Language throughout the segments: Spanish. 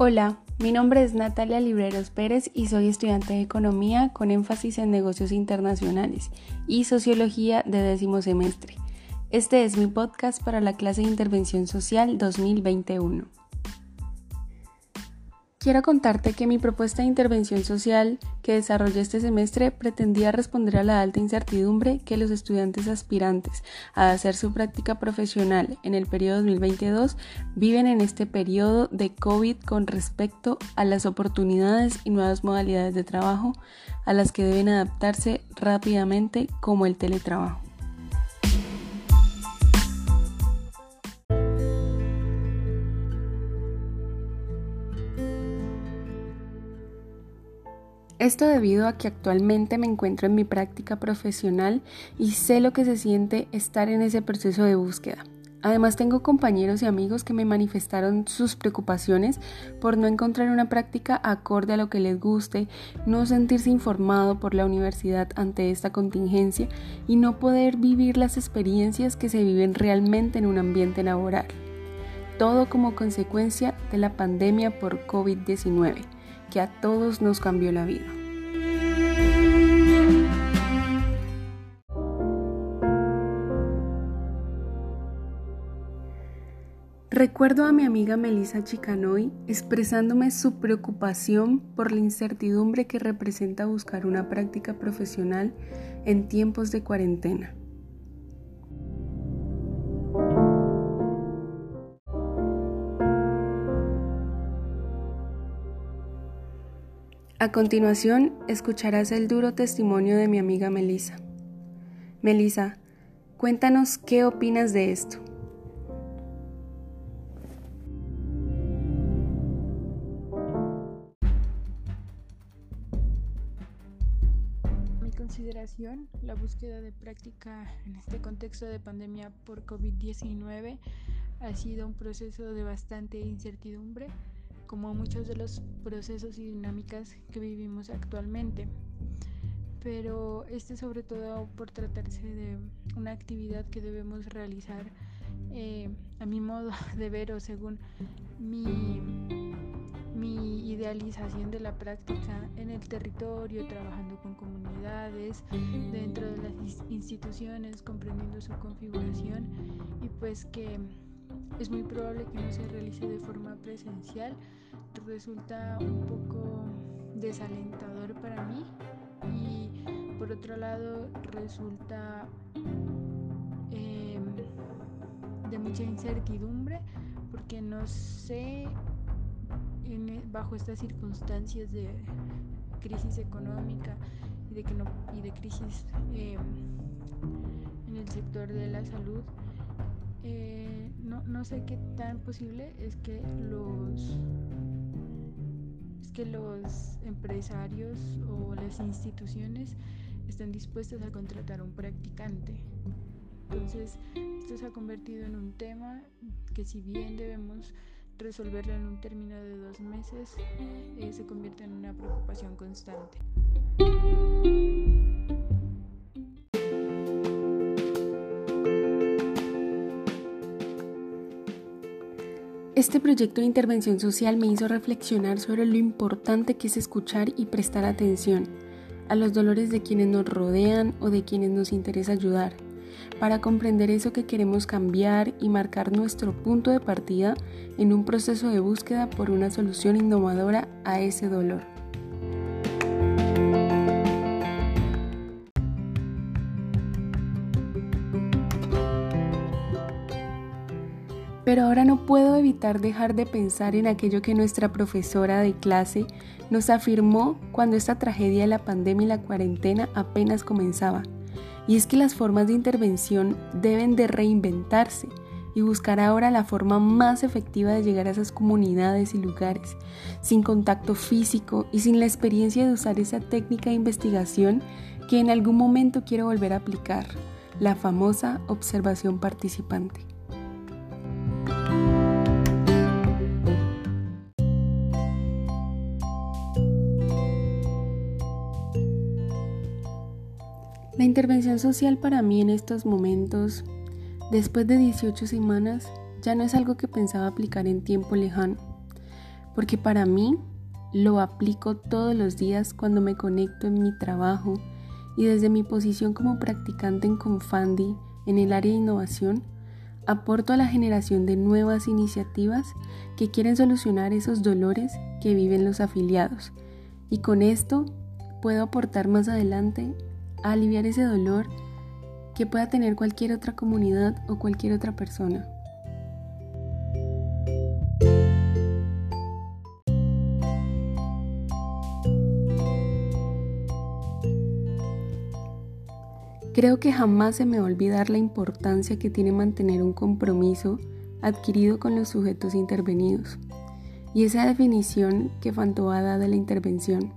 Hola, mi nombre es Natalia Libreros Pérez y soy estudiante de Economía con énfasis en negocios internacionales y Sociología de décimo semestre. Este es mi podcast para la clase de Intervención Social 2021. Quiero contarte que mi propuesta de intervención social que desarrollé este semestre pretendía responder a la alta incertidumbre que los estudiantes aspirantes a hacer su práctica profesional en el periodo 2022 viven en este periodo de COVID con respecto a las oportunidades y nuevas modalidades de trabajo a las que deben adaptarse rápidamente como el teletrabajo. Esto debido a que actualmente me encuentro en mi práctica profesional y sé lo que se siente estar en ese proceso de búsqueda. Además tengo compañeros y amigos que me manifestaron sus preocupaciones por no encontrar una práctica acorde a lo que les guste, no sentirse informado por la universidad ante esta contingencia y no poder vivir las experiencias que se viven realmente en un ambiente laboral. Todo como consecuencia de la pandemia por COVID-19 que a todos nos cambió la vida. Recuerdo a mi amiga Melissa Chicanoy expresándome su preocupación por la incertidumbre que representa buscar una práctica profesional en tiempos de cuarentena. A continuación, escucharás el duro testimonio de mi amiga Melissa. Melissa, cuéntanos qué opinas de esto. Consideración, la búsqueda de práctica en este contexto de pandemia por COVID-19 ha sido un proceso de bastante incertidumbre como muchos de los procesos y dinámicas que vivimos actualmente. Pero este sobre todo por tratarse de una actividad que debemos realizar eh, a mi modo de ver o según mi, mi idealización de la práctica en el territorio, trabajando con comunidades, dentro de las instituciones, comprendiendo su configuración y pues que es muy probable que no se realice de forma presencial. Resulta un poco desalentador para mí y por otro lado resulta em, de mucha incertidumbre porque no sé e, bajo estas circunstancias de crisis económica y de que no y de crisis em, en el sector de la salud eh, no, no, sé qué tan posible es que los es que los empresarios o las instituciones estén dispuestas a contratar un practicante. Entonces, esto se ha convertido en un tema que si bien debemos resolverlo en un término de dos meses, eh, se convierte en una preocupación constante. Este proyecto de intervención social me hizo reflexionar sobre lo importante que es escuchar y prestar atención a los dolores de quienes nos rodean o de quienes nos interesa ayudar, para comprender eso que queremos cambiar y marcar nuestro punto de partida en un proceso de búsqueda por una solución innovadora a ese dolor. Pero ahora no puedo evitar dejar de pensar en aquello que nuestra profesora de clase nos afirmó cuando esta tragedia de la pandemia y la cuarentena apenas comenzaba. Y es que las formas de intervención deben de reinventarse y buscar ahora la forma más efectiva de llegar a esas comunidades y lugares, sin contacto físico y sin la experiencia de usar esa técnica de investigación que en algún momento quiero volver a aplicar, la famosa observación participante. La intervención social para mí en estos momentos, después de 18 semanas, ya no es algo que pensaba aplicar en tiempo lejano, porque para mí lo aplico todos los días cuando me conecto en mi trabajo y desde mi posición como practicante en Confandi en el área de innovación, aporto a la generación de nuevas iniciativas que quieren solucionar esos dolores que viven los afiliados. Y con esto puedo aportar más adelante a aliviar ese dolor que pueda tener cualquier otra comunidad o cualquier otra persona. Creo que jamás se me va a olvidar la importancia que tiene mantener un compromiso adquirido con los sujetos intervenidos y esa definición que Fantoa da de la intervención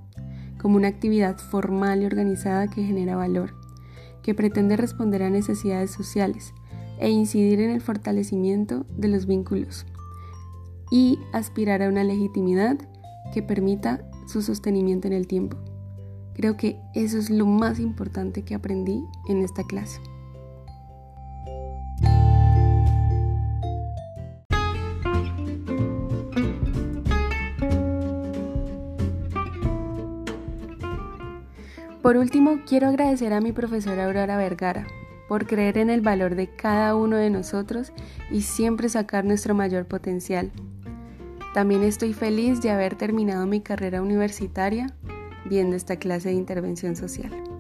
como una actividad formal y organizada que genera valor, que pretende responder a necesidades sociales e incidir en el fortalecimiento de los vínculos y aspirar a una legitimidad que permita su sostenimiento en el tiempo. Creo que eso es lo más importante que aprendí en esta clase. Por último, quiero agradecer a mi profesora Aurora Vergara por creer en el valor de cada uno de nosotros y siempre sacar nuestro mayor potencial. También estoy feliz de haber terminado mi carrera universitaria viendo esta clase de intervención social.